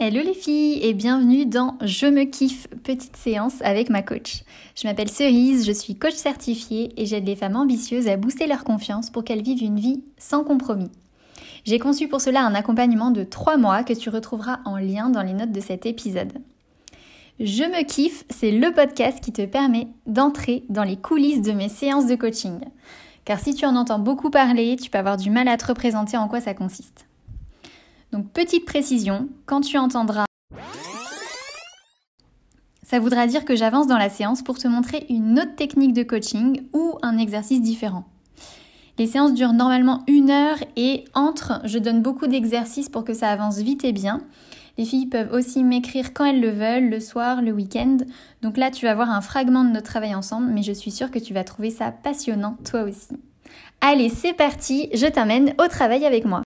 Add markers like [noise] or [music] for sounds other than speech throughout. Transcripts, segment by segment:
Hello les filles et bienvenue dans Je me kiffe, petite séance avec ma coach. Je m'appelle Cerise, je suis coach certifiée et j'aide les femmes ambitieuses à booster leur confiance pour qu'elles vivent une vie sans compromis. J'ai conçu pour cela un accompagnement de 3 mois que tu retrouveras en lien dans les notes de cet épisode. Je me kiffe, c'est le podcast qui te permet d'entrer dans les coulisses de mes séances de coaching. Car si tu en entends beaucoup parler, tu peux avoir du mal à te représenter en quoi ça consiste. Donc petite précision, quand tu entendras ça voudra dire que j'avance dans la séance pour te montrer une autre technique de coaching ou un exercice différent. Les séances durent normalement une heure et entre, je donne beaucoup d'exercices pour que ça avance vite et bien. Les filles peuvent aussi m'écrire quand elles le veulent, le soir, le week-end. Donc là, tu vas voir un fragment de notre travail ensemble, mais je suis sûre que tu vas trouver ça passionnant toi aussi. Allez, c'est parti, je t'amène au travail avec moi.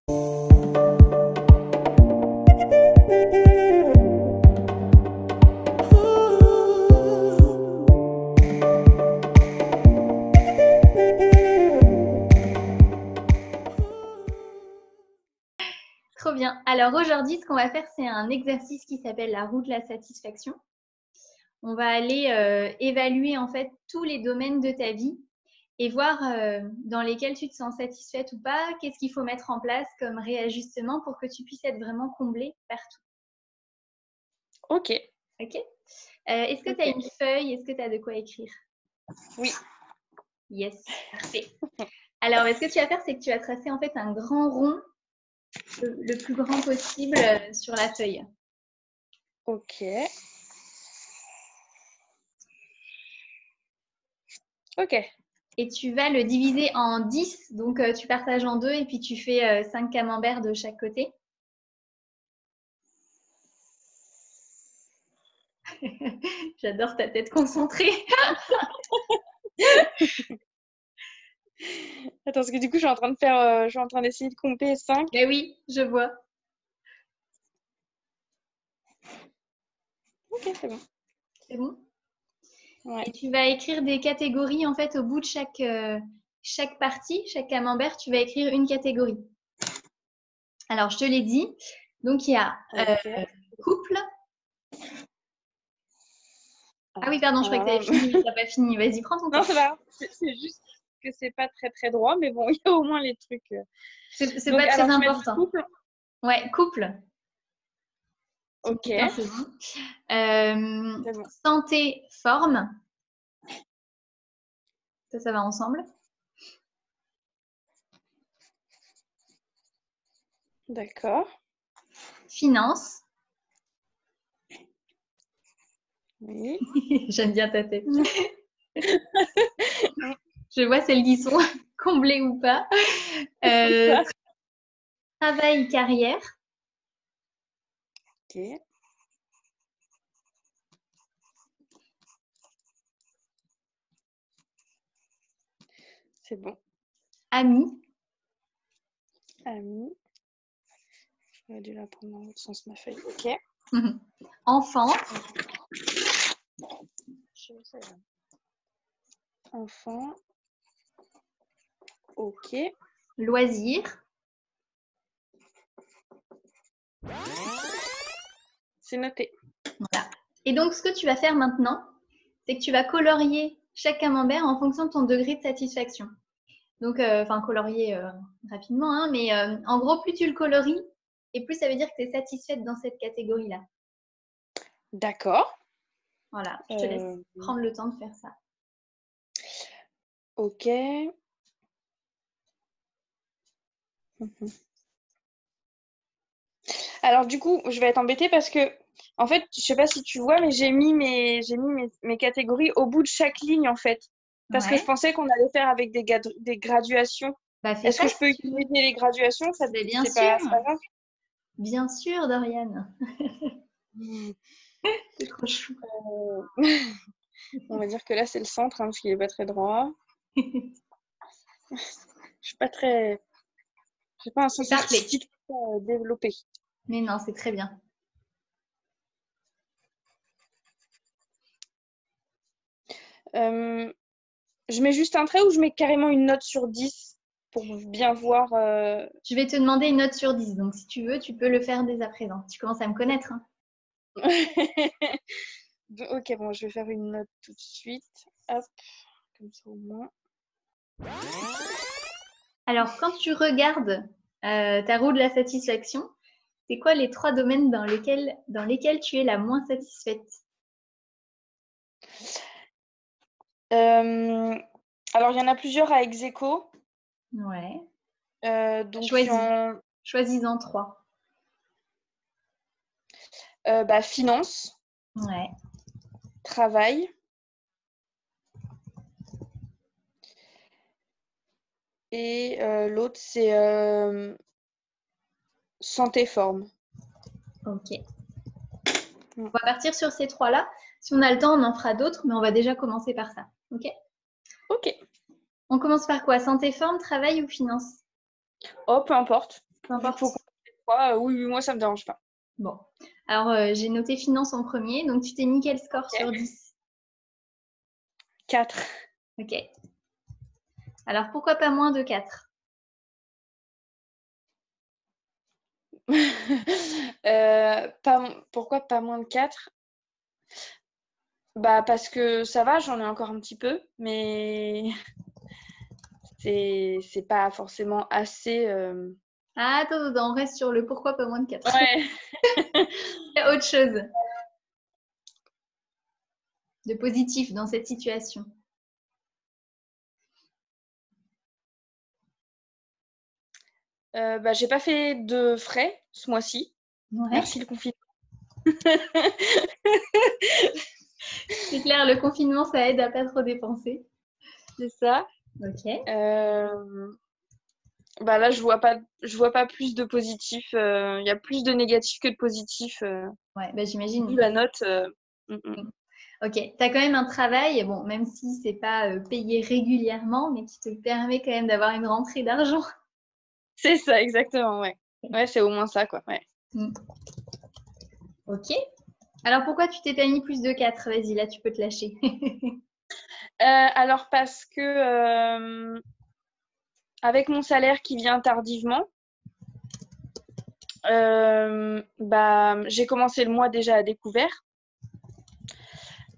Alors aujourd'hui, ce qu'on va faire, c'est un exercice qui s'appelle la roue de la satisfaction. On va aller euh, évaluer en fait tous les domaines de ta vie et voir euh, dans lesquels tu te sens satisfaite ou pas, qu'est-ce qu'il faut mettre en place comme réajustement pour que tu puisses être vraiment comblée partout. Ok. Ok? Euh, est-ce que tu as une feuille? Est-ce que tu as de quoi écrire? Oui. Yes, [laughs] parfait. Alors, ce que tu vas faire, c'est que tu vas tracer en fait un grand rond le, plus grand possible euh, sur la feuille. Ok. Ok. Et tu vas le diviser en 10, donc euh, tu partages en deux et puis tu fais 5 euh, camemberts de chaque côté. [laughs] J'adore ta tête concentrée. [laughs] Attends, parce que du coup, je suis en train de faire, euh, je suis en train d'essayer de compter 5. Eh oui, je vois. Ok, c'est bon. C'est bon? Et tu vas écrire des catégories en fait au bout de chaque, euh, chaque partie, chaque camembert, tu vas écrire une catégorie. Alors, je te l'ai dit. Donc, il y a euh, couple. Ah oui, pardon, je crois que tu avais fini. Tu pas fini. Vas-y, prends ton temps. Non, c'est pas C'est juste que c'est pas très très droit, mais bon, [laughs] il y a au moins les trucs. Euh. C'est pas très important. Couple. Ouais, couple. Ok. Euh, santé, forme. Ça, ça va ensemble. D'accord. Finance. Oui. [laughs] J'aime bien ta tête. [laughs] Je vois celles qui sont [laughs] comblées ou pas. Euh, travail, carrière. Ok. C'est bon. Ami. Ami. J'aurais dû la prendre dans l'autre sens, ma feuille. Ok. [laughs] Enfant. Enfant. Ok. Loisir. C'est noté. Voilà. Et donc, ce que tu vas faire maintenant, c'est que tu vas colorier chaque camembert en fonction de ton degré de satisfaction. Donc, euh, enfin, colorier euh, rapidement, hein, mais euh, en gros, plus tu le colories, et plus ça veut dire que tu es satisfaite dans cette catégorie-là. D'accord. Voilà, je te laisse prendre le temps de faire ça. Ok. Mhm. Alors du coup, je vais être embêtée parce que, en fait, je sais pas si tu vois, mais j'ai mis mes, j'ai mis mes, catégories au bout de chaque ligne en fait, parce que je pensais qu'on allait faire avec des, des graduations. Bah, Est-ce que je peux utiliser les graduations? Ça, bien sûr. Bien sûr, Dorian. c'est trop chou. Euh, [laughs] on va dire que là, c'est le centre, hein, parce qu'il n'est pas très droit. [laughs] je suis pas très. J'ai pas un sens artistique euh, développé. Mais non, c'est très bien. Euh, je mets juste un trait ou je mets carrément une note sur 10 pour bien voir. Je vais te demander une note sur 10, donc si tu veux, tu peux le faire dès à présent. Tu commences à me connaître. Hein. [laughs] ok, bon, je vais faire une note tout de suite. Hop, comme ça au moins. Alors, quand tu regardes ta roue de la satisfaction, c'est quoi les trois domaines dans lesquels, dans lesquels tu es la moins satisfaite? Euh, Alors, il y en a plusieurs à Execo. Ouais. Euh, donc, Choisis-en trois. Euh, bah, finance. Ouais. Travail. Et l'autre, c'est santé forme. Ok. On va partir sur ces trois-là. Si on a le temps, on en fera d'autres, mais on va déjà commencer par ça. Ok? Ok. On commence par quoi? Santé forme, travail ou finance? Oh, peu importe. Peu importe. Euh, oui, oui, moi, ça me dérange pas. Bon. Alors, euh, j'ai noté finance en premier. Donc, tu t'es mis quel score sur 10 4. Ok. Alors, pourquoi pas moins de 4 [laughs] Euh, pourquoi pas moins de 4 Bah parce que ça va, j'en ai encore un petit peu, mais [laughs] c'est pas forcément assez. Euh. Ah, attends, on reste sur le pourquoi pas moins de 4. Ouais. [laughs] Il y a autre chose de positif dans cette situation. Euh, bah, j'ai pas fait de frais ce mois-ci. Merci le confinement. [laughs] c'est clair, le confinement, ça aide à pas trop dépenser. C'est ça. Ok. Euh, bah là, je vois pas, je vois pas plus de positif. Euh, il y a plus de négatifs que de positifs. Ouais, bah, j'imagine. la note. Mm, mm. Ok, tu as quand même un travail, bon, même si c'est pas payé régulièrement, mais qui te permet quand même d'avoir une rentrée d'argent. C'est ça, exactement, ouais. Ouais, c'est au moins ça, quoi. Ouais. Mm. Ok. Alors pourquoi tu t'es pas mis plus de 4 Vas-y, là, tu peux te lâcher. [laughs] Euh, alors parce que euh, avec mon salaire qui vient tardivement, euh, bah, j'ai commencé le mois déjà à découvert.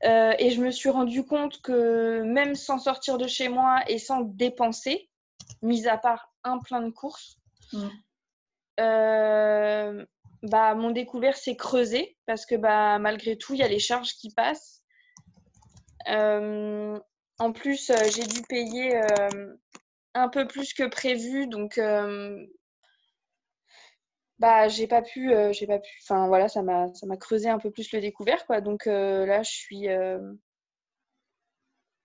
et je me suis rendu compte que même sans sortir de chez moi et sans dépenser, mis à part un plein de courses, mm. euh, bah, mon découvert s'est creusé parce que bah, malgré tout, il y a les charges qui passent. Euh, en plus, euh, j'ai dû payer un peu plus que prévu, donc bah j'ai pas pu, j'ai pas pu. Enfin voilà, ça m'a ça m'a creusé un peu plus le découvert quoi. Donc là, je suis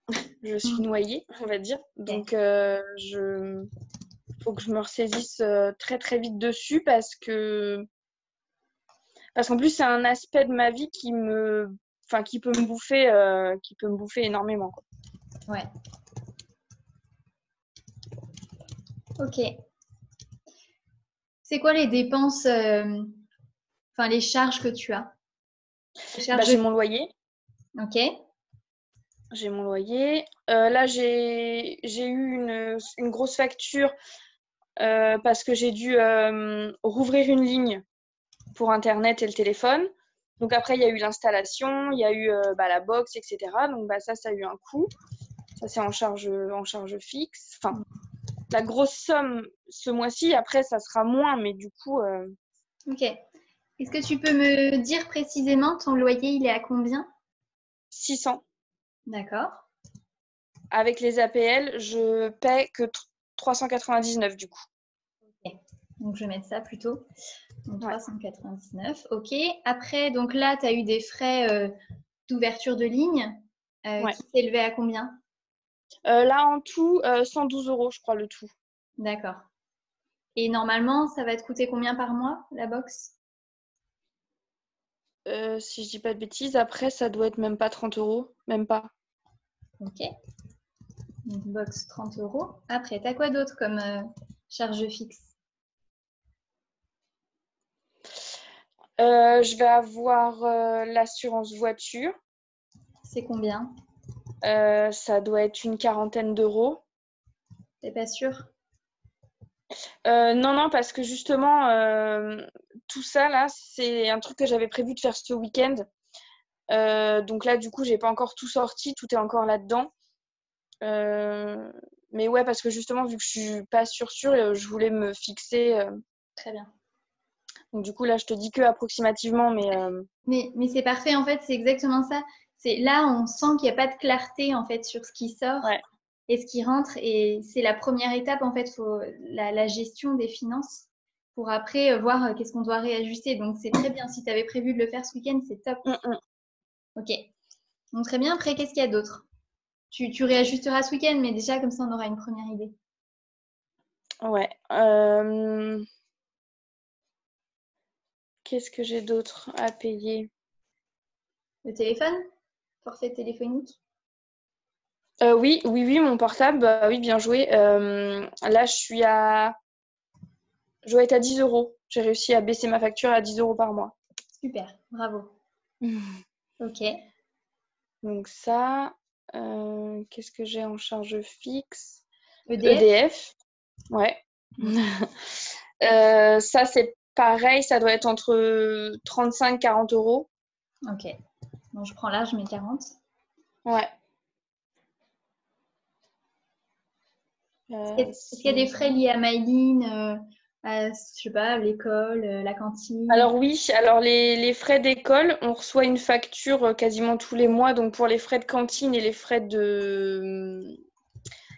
[laughs] je suis mm. noyée, on va dire. Donc je faut que je me ressaisisse euh, très très vite dessus parce que parce qu'en plus c'est un aspect de ma vie qui me enfin qui peut me bouffer euh, qui peut me bouffer énormément ouais. Ok. C'est quoi les dépenses euh, enfin les charges que tu as? Bah, j'ai mon loyer. Ok. J'ai mon loyer. là, j'ai eu une, une, grosse facture parce que j'ai dû euh, rouvrir une ligne pour Internet et le téléphone. Donc après, il y a eu l'installation, il y a eu euh, bah, la box, etc. Donc bah, ça, ça a eu un coût. Ça, c'est en charge, en charge fixe. Enfin, la grosse somme ce mois-ci, après, ça sera moins, mais du coup... Ok. Est-ce que tu peux me dire précisément ton loyer, il est à combien? 600. D'accord. Avec les APL, je paie que 399 du coup. Ok, donc je vais mettre ça plutôt. Donc 399, ok. Après, donc là, tu as eu des frais euh, d'ouverture de ligne euh, qui s'élevaient à combien? Euh, Là, en tout, 112 euros, je crois, le tout. D'accord. Et normalement, ça va te coûter combien par mois, la box? Si je dis pas de bêtises, après, ça doit être même pas 30 euros, même pas. Ok box 30 euros. Après, tu as quoi d'autre comme euh, charge fixe? Euh, Je vais avoir euh, l'assurance voiture. C'est combien? Ça doit être une quarantaine d'euros. T'es pas sûr? Non, non, parce que justement, tout ça, là, c'est un truc que j'avais prévu de faire ce week-end. Donc là, du coup, j'ai pas encore tout sorti, tout est encore là-dedans. Mais ouais, parce que justement, vu que je suis pas sûre, sûre, je voulais me fixer. Très bien. Donc du coup, là, je te dis que approximativement, mais. Mais, mais c'est parfait, en fait, c'est exactement ça. C'est là, on sent qu'il n'y a pas de clarté, en fait, sur ce qui sort. Ouais et ce qui rentre. Et c'est la première étape, en fait, faut la, gestion des finances pour après euh, voir euh, qu'est-ce qu'on doit réajuster. Donc, c'est très bien. Si tu avais prévu de le faire ce week-end, c'est top. Mm, mm. Ok. Donc, très bien. Après, qu'est-ce qu'il y a d'autre? Tu, tu, réajusteras ce week-end, mais déjà, comme ça, on aura une première idée. Ouais. Euh, qu'est-ce que j'ai d'autre à payer? Le téléphone? Forfait téléphonique? Euh, oui, oui, oui, mon portable, bah oui, bien joué. Euh, là, je suis à. Je dois être à 10 euros. J'ai réussi à baisser ma facture à 10 euros par mois. Super, bravo. [laughs] ok. Donc, ça. Euh, qu'est-ce que j'ai en charge fixe? EDF. E ouais. [laughs] ça, c'est pareil, ça doit être entre 35 et 40 euros. Ok. Bon, je prends là, je mets 40. Ouais. Est-ce qu'il y a des frais liés à Myline, euh, à, je sais pas, l'école, euh, la cantine Alors oui, alors les, frais d'école, on reçoit une facture euh, quasiment tous les mois, donc pour les frais de cantine et les frais de,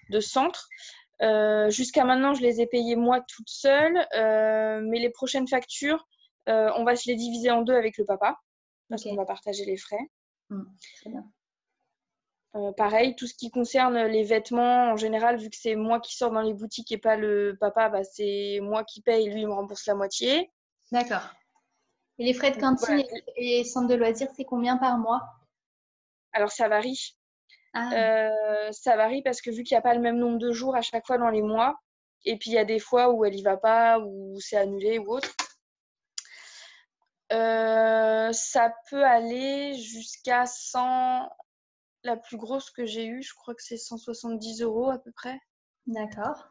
de centre. Jusqu'à maintenant, je les ai payés moi toute seule, mais les prochaines factures, on va se les diviser en deux avec le papa, parce qu'on va partager les frais. Mmh, très bien. Euh, pareil, tout ce qui concerne les vêtements, en général, vu que c'est moi qui sors dans les boutiques et pas le papa, bah, c'est moi qui paye, lui il me rembourse la moitié. D'accord. Et les frais de cantine et, centre de loisirs, c'est combien par mois? Alors ça varie. Ah. Euh, ça varie parce que vu qu'il n'y a pas le même nombre de jours à chaque fois dans les mois, et puis il y a des fois où elle y va pas, ou c'est annulé ou autre. Euh, ça peut aller jusqu'à 100, la plus grosse que j'ai eue, je crois que c'est 170 euros à peu près. D'accord.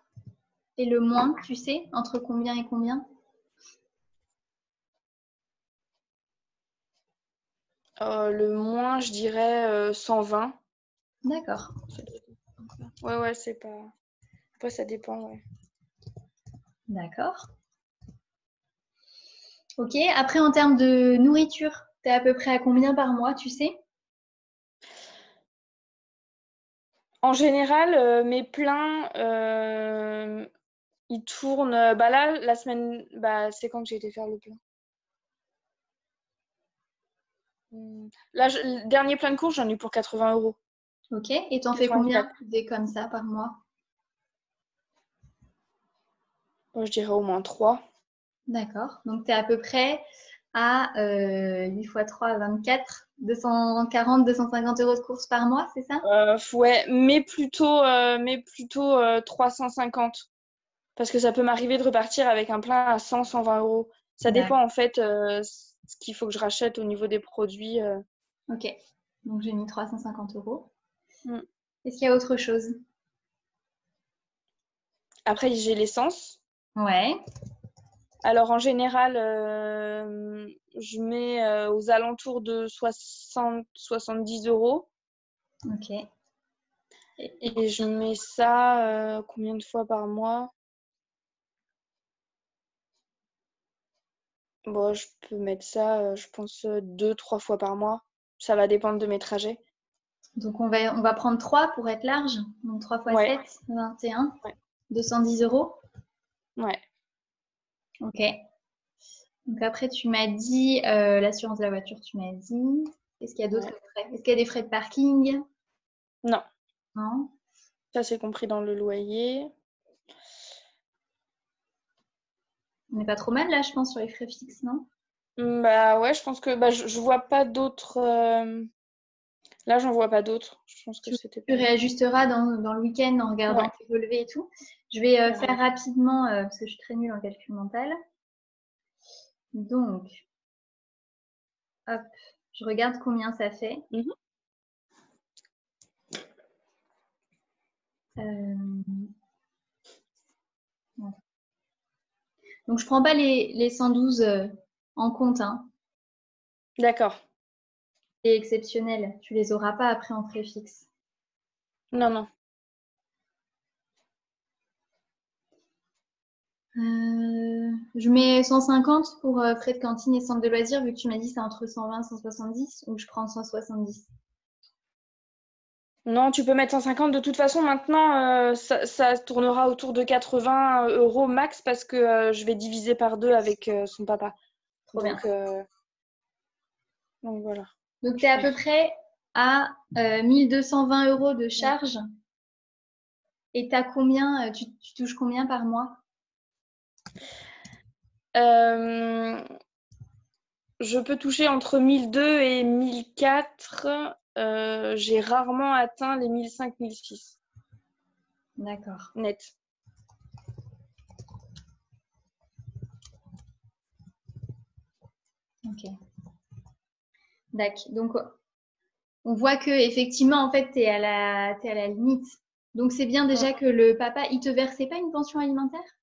Et le moins, tu sais, entre combien et combien? Euh, Le moins, je dirais 120. Euh, D'accord. Ouais, ouais, c'est pas. Après, ça dépend, ouais. D'accord. Ok. Après, en termes de nourriture, tu es à peu près à combien par mois, tu sais? En général, euh, mes pleins, euh, ils tournent. Euh, bah là, la semaine, bah, c'est quand que j'ai été faire le plein hmm. Là, le dernier plein de cours, j'en ai eu pour 80 euros. Ok. Et t'en fais combien des comme ça par mois? Je dirais au moins 3. D'accord. Donc, tu es à peu près à 8 x 3, 24, 240, 250 euros de course par mois, c'est ça? Euh, Ouais, mais plutôt, euh, mais plutôt 350. Euh, Parce que ça peut m'arriver de repartir avec un plein à 100, 120 euros. Ça dépend en fait ce qu'il faut que je rachète au niveau des produits. Ok, donc j'ai mis 350 euros. Mm. Est-ce qu'il y a autre chose? Après, j'ai l'essence. Ouais. Alors en général, euh, je mets euh, aux alentours de 60-70 euros. Ok. Et, je mets ça euh, combien de fois par mois? Bon, je peux mettre ça, je pense, deux, trois fois par mois. Ça va dépendre de mes trajets. Donc on va, on va prendre 3 pour être large. Donc 3 fois 7, 21. 210 euros? Ouais. Ok. Donc après, tu m'as dit euh, l'assurance de la voiture, tu m'as dit. Est-ce qu'il y a d'autres frais? Est-ce qu'il y a des frais de parking? Non. Non. Ça, c'est compris dans le loyer. On n'est pas trop mal là, je pense, sur les frais fixes, non? Mmh, Bah ouais, je pense que bah, je, ne vois pas d'autres. Euh, là, j'en vois pas d'autres. Je pense que c'était. Tu réajusteras dans, le week-end en regardant tes relevés et tout. Je vais euh, faire rapidement parce que je suis très nulle en calcul mental. Donc, hop, je regarde combien ça fait. Mhm. Euh, Donc, je prends pas les, les 112 euh, en compte. Hein. D'accord. C'est exceptionnel. Tu les auras pas après en frais fixes. Non, non. Euh, je mets 150 pour euh, frais de cantine et centre de loisirs, vu que tu m'as dit c'est entre 120 et 170, ou je prends 170. Non, tu peux mettre 150. De toute façon, maintenant, euh, ça, tournera autour de 80 euros max parce que je vais diviser par deux avec son papa. Trop donc, bien. donc voilà. Donc tu es à peu près à 1220 euros de charge. Et as combien, tu touches combien par mois? Euh, je peux toucher entre 1002 et 1004. Euh, j'ai rarement atteint les 1005, 1006. D'accord. Net. Ok. D'accord. Donc, on voit que effectivement, en fait, tu es, à la, à la limite. Donc, c'est bien déjà que le papa, il te versait pas une pension alimentaire?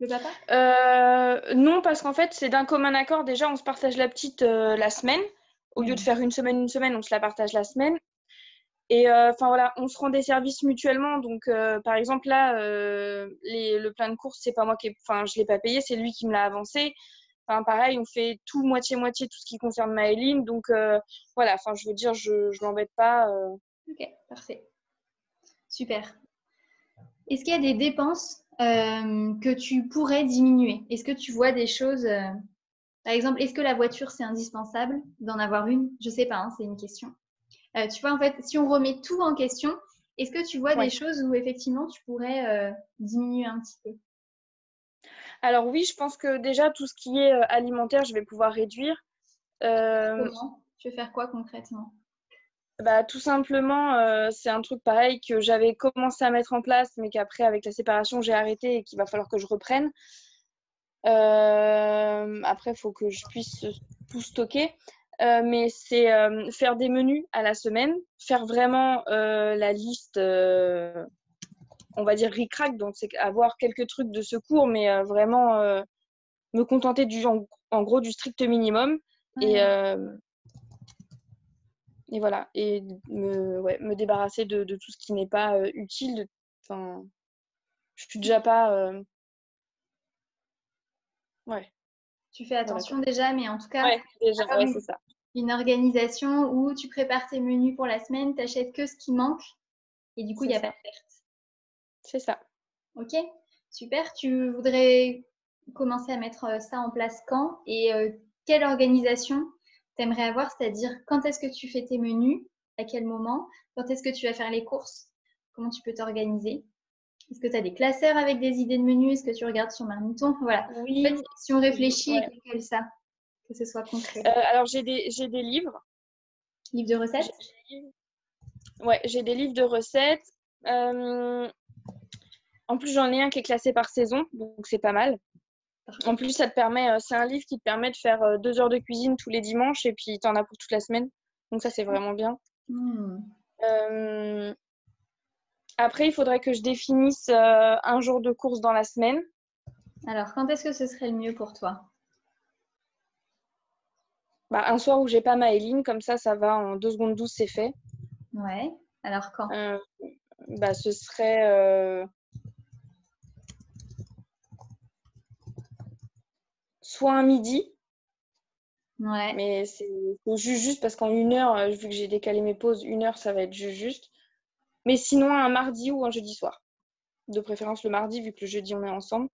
Le papa? Euh, Non, parce qu'en fait, c'est d'un commun accord. Déjà, on se partage la petite euh, la semaine. Au lieu de faire une semaine, une semaine, on se la partage la semaine. Et euh, enfin voilà, on se rend des services mutuellement. Donc, par exemple, là, le plein de courses, c'est pas moi qui, enfin, je l'ai pas payé, c'est lui qui me l'a avancé. Enfin, pareil, on fait tout moitié-moitié, tout ce qui concerne Maëline. Donc, voilà, enfin, je veux dire, je ne l'embête pas. Ok, parfait. Super. Est-ce qu'il y a des dépenses euh, que tu pourrais diminuer. Est-ce que tu vois des choses euh, Par exemple, est-ce que la voiture, c'est indispensable d'en avoir une? Je ne sais pas, hein, c'est une question. Euh, tu vois, en fait, si on remet tout en question, est-ce que tu vois des choses où effectivement tu pourrais diminuer un petit peu? Alors oui, je pense que déjà tout ce qui est alimentaire, je vais pouvoir réduire. Comment? Tu veux faire quoi concrètement? Bah, tout simplement, euh, c'est un truc pareil que j'avais commencé à mettre en place, mais qu'après, avec la séparation, j'ai arrêté et qu'il va falloir que je reprenne. Euh, après, il faut que je puisse tout stocker. Euh, mais c'est faire des menus à la semaine, faire vraiment la liste, on va dire ric-rac, donc c'est avoir quelques trucs de secours, mais vraiment me contenter du, en, gros du strict minimum. Et, et voilà, et me, ouais, me débarrasser de, de, tout ce qui n'est pas euh, utile. Enfin, je suis déjà pas. Euh, ouais. Tu fais attention déjà, mais en tout cas, ouais, déjà, ouais, c'est ça. Une organisation où tu prépares tes menus pour la semaine, tu achètes que ce qui manque et du coup, il n'y a pas de perte. C'est ça. Ok, super. Tu voudrais commencer à mettre euh, ça en place quand? Et quelle organisation aimerais avoir, c'est-à-dire quand est-ce que tu fais tes menus, à quel moment, quand est-ce que tu vas faire les courses, comment tu peux t'organiser? Est-ce que tu as des classeurs avec des idées de menus? Est-ce que tu regardes sur Marmiton? Voilà. Oui. En fait, si on réfléchit, ouais. ça, que ce soit concret. Euh, alors, j'ai des, des, livres. Livres de recettes? Ouais, j'ai des livres de recettes. Euh, en plus, j'en ai un qui est classé par saison, donc c'est pas mal. En plus, ça te permet, euh, c'est un livre qui te permet de faire euh, deux heures de cuisine tous les dimanches et puis tu en as pour toute la semaine. Donc ça, c'est vraiment bien. Hmm. Euh, après, il faudrait que je définisse un jour de course dans la semaine. Alors, quand est-ce que ce serait le mieux pour toi? Bah, Un soir où j'ai pas ma Eline, comme ça, ça va en deux secondes 12, c'est fait. Ouais. Alors quand? Bah, Ce serait soit un midi. Ouais. Mais c'est juste, juste parce qu'en une heure, euh, vu que j'ai décalé mes pauses, une heure, ça va être juste, juste. Mais sinon, un mardi ou un jeudi soir. De préférence le mardi, vu que le jeudi, on est ensemble.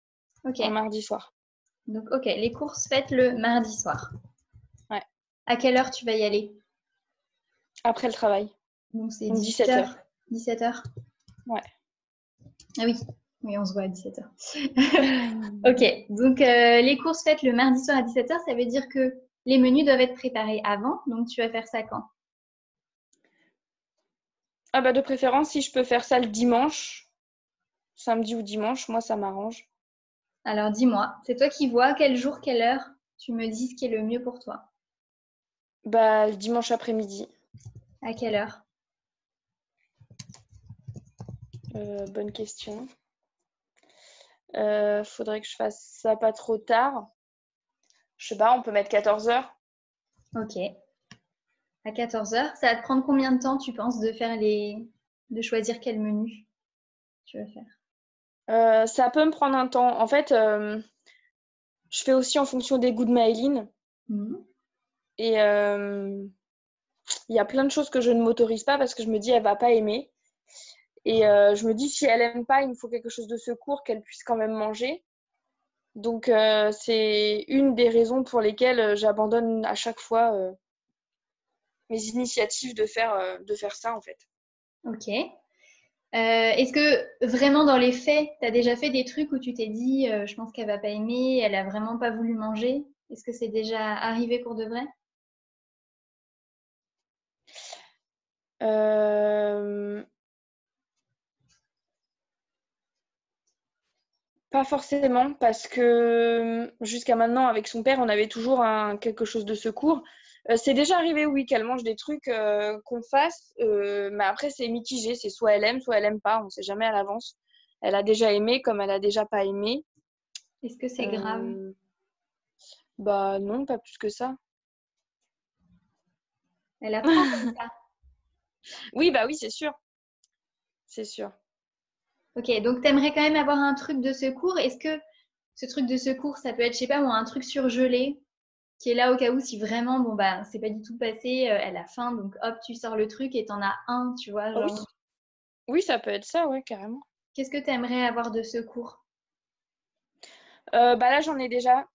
Ok. Un mardi soir. Donc, ok, les courses faites le mardi soir. Ouais. À quelle heure tu vas y aller? Après le travail. Donc, c'est 17h. 17h Ouais. Ah oui, oui, on se voit à 17h. [laughs] ok, donc euh, les courses faites le mardi soir à 17h, ça veut dire que les menus doivent être préparés avant. Donc tu vas faire ça quand? Ah bah de préférence, si je peux faire ça le dimanche, samedi ou dimanche, moi ça m'arrange. Alors dis-moi, c'est toi qui vois quel jour, quelle heure tu me dis ce qui est le mieux pour toi? Bah le dimanche après-midi. À quelle heure? Euh, Bonne question. Euh, faudrait que je fasse ça pas trop tard. Je sais pas, on peut mettre 14 heures. Ok. À 14 heures, ça va te prendre combien de temps, tu penses, de faire les, de choisir quel menu tu veux faire? Euh, ça peut me prendre un temps. En fait, euh, je fais aussi en fonction des goûts de Maëline. Mhm. Et euh, il y a plein de choses que je ne m'autorise pas parce que je me dis elle va pas aimer. Et euh, je me dis si elle aime pas, il me faut quelque chose de secours qu'elle puisse quand même manger. Donc euh, c'est une des raisons pour lesquelles euh, j'abandonne à chaque fois euh, mes initiatives de faire, de faire ça en fait. Ok. Est-ce que vraiment dans les faits, tu as déjà fait des trucs où tu t'es dit, je pense qu'elle va pas aimer, elle a vraiment pas voulu manger? Est-ce que c'est déjà arrivé pour de vrai? Euh, Pas forcément, parce que jusqu'à maintenant, avec son père, on avait toujours un, quelque chose de secours. Euh, c'est déjà arrivé, oui, qu'elle mange des trucs euh, qu'on fasse, euh, mais après, c'est mitigé. C'est soit elle aime, soit elle aime pas. On sait jamais à l'avance. Elle a déjà aimé comme elle a déjà pas aimé. Est-ce que c'est grave? Euh, Bah non, pas plus que ça. Elle apprend comme ça. [laughs] Oui, bah oui, c'est sûr. C'est sûr. Ok, donc tu aimerais quand même avoir un truc de secours. Est-ce que ce truc de secours, ça peut être, je sais pas moi, un truc surgelé qui est là au cas où si vraiment, bon bah, c'est pas du tout passé, euh, elle a faim, donc hop, tu sors le truc et t'en as un, tu vois. Ah oui. Ça peut être ça, ouais, carrément. qu'est-ce que tu aimerais avoir de secours? Euh, bah là, j'en ai déjà.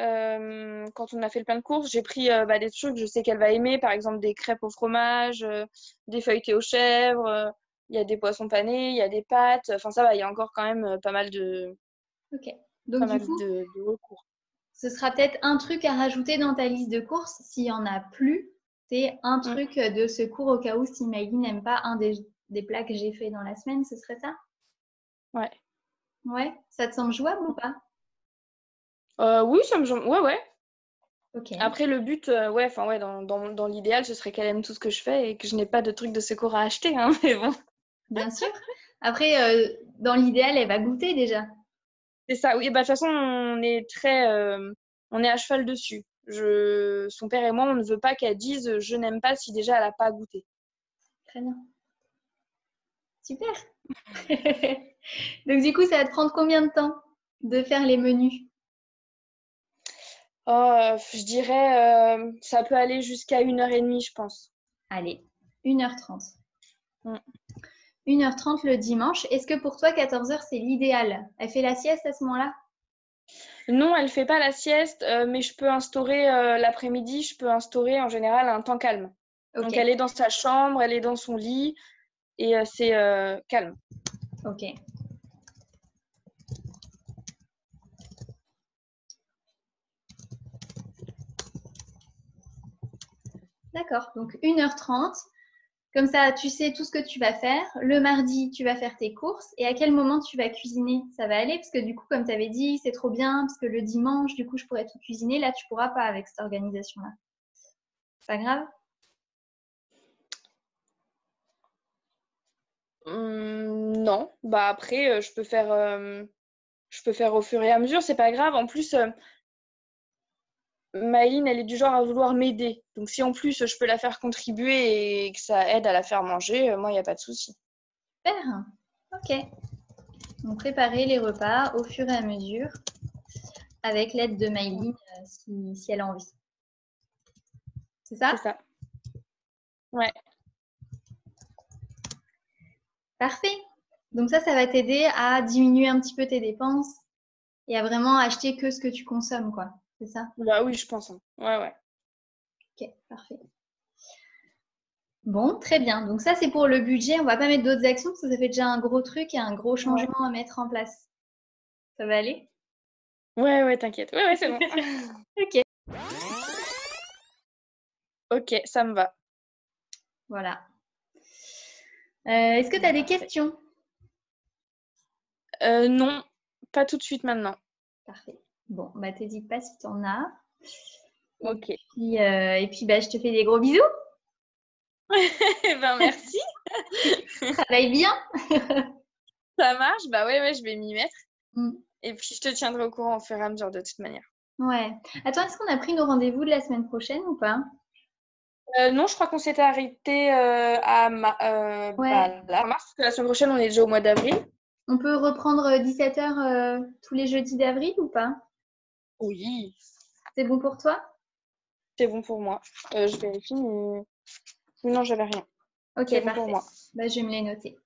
Euh, quand on a fait le plein de courses, j'ai pris euh, bah, des trucs que je sais qu'elle va aimer, par exemple des crêpes au fromage, euh, des feuilletés aux chèvres, euh, il y a des poissons panés, il y a des pâtes. Enfin, ça va, il y a encore quand même euh, pas mal de, Ok. pas Donc mal du coup, de, de recours. ce sera peut-être un truc à rajouter dans ta liste de courses. S'il y en a plus, c'est un Mm. truc de secours au cas où si Maggie n'aime pas un des, des plats que j'ai fait dans la semaine, ce serait ça? Ouais. Ouais, ça te semble jouable ou pas? Euh, oui, ça me semble- Ouais, ouais. Ok. Après, le but, euh, ouais, enfin, ouais, dans, dans, dans l'idéal, ce serait qu'elle aime tout ce que je fais et que je n'ai pas de trucs de secours à acheter, hein, [laughs] mais bon. Bien sûr. Après, euh, dans l'idéal, elle va goûter déjà. C'est ça, oui. Bah, de toute façon, on est très, euh, on est à cheval dessus. Je, son père et moi, on ne veut pas qu'elle dise je n'aime pas si déjà elle n'a pas goûté. Très bien. Super. [laughs] Donc du coup, ça va te prendre combien de temps de faire les menus? Oh, je dirais, euh, ça peut aller jusqu'à une heure et demie, je pense. Allez, 1h30. Mm. 1h30 le dimanche. Est-ce que pour toi, 14h, c'est l'idéal? Elle fait la sieste à ce moment-là? Non, elle fait pas la sieste, euh, mais je peux instaurer euh, l'après-midi, je peux instaurer en général un temps calme. Donc elle est dans sa chambre, elle est dans son lit et euh, c'est calme. Ok. D'accord, donc 1h30. Comme ça, tu sais tout ce que tu vas faire. Le mardi, tu vas faire tes courses. Et à quel moment tu vas cuisiner? Ça va aller Parce que du coup, comme tu avais dit, c'est trop bien. Parce que le dimanche, du coup, je pourrais tout cuisiner. Là, tu pourras pas avec cette organisation-là. Pas grave? Hum, non, bah après, euh, je peux faire, euh, je peux faire au fur et à mesure, c'est pas grave. En plus, euh, Maïline, elle est du genre à vouloir m'aider. Donc si en plus je peux la faire contribuer et que ça aide à la faire manger, euh, moi, il n'y a pas de souci. Super. Ok. Donc, préparer les repas au fur et à mesure avec l'aide de Maïline euh, si, si elle a envie. C'est ça? C'est ça. Ouais. Parfait. Donc ça, ça va t'aider à diminuer un petit peu tes dépenses et à vraiment acheter que ce que tu consommes, quoi. C'est ça? Bah oui, je pense. hein. Ouais, ouais. Ok, parfait. Bon, très bien. Donc ça, c'est pour le budget. On va pas mettre d'autres actions parce que ça fait déjà un gros truc et un gros changement à mettre en place. Ça va aller? Ouais, ouais, t'inquiète. Ouais, ouais, c'est bon. [laughs] Ok. Ok, ça me va. Voilà. Euh, Est-ce que tu as des questions? Euh, non, pas tout de suite maintenant. Parfait. Bon, bah t'hésites pas si tu en as. Ok. Puis, euh, et puis, bah, je te fais des gros bisous. Eh [laughs] ben merci. [laughs] Travaille bien. [laughs] Ça marche. Bah ouais, ouais, je vais m'y mettre. Mm. Et puis, je te tiendrai au courant au fur et à mesure de toute manière. Ouais. Attends, est-ce qu'on a pris nos rendez-vous de la semaine prochaine ou pas? Euh, non, je crois qu'on s'était arrêté euh, à ma, euh, Ouais. bah, là, en mars, parce que la semaine prochaine, on est déjà au mois d'avril. On peut reprendre 17h tous les jeudis d'avril ou pas? Oui. C'est bon pour toi? C'est bon pour moi. Euh, je vérifie, mais... Non, j'avais rien. Ok, bon. Pour moi. Bah, je vais me les noter.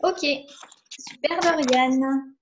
Ok, super Doriane.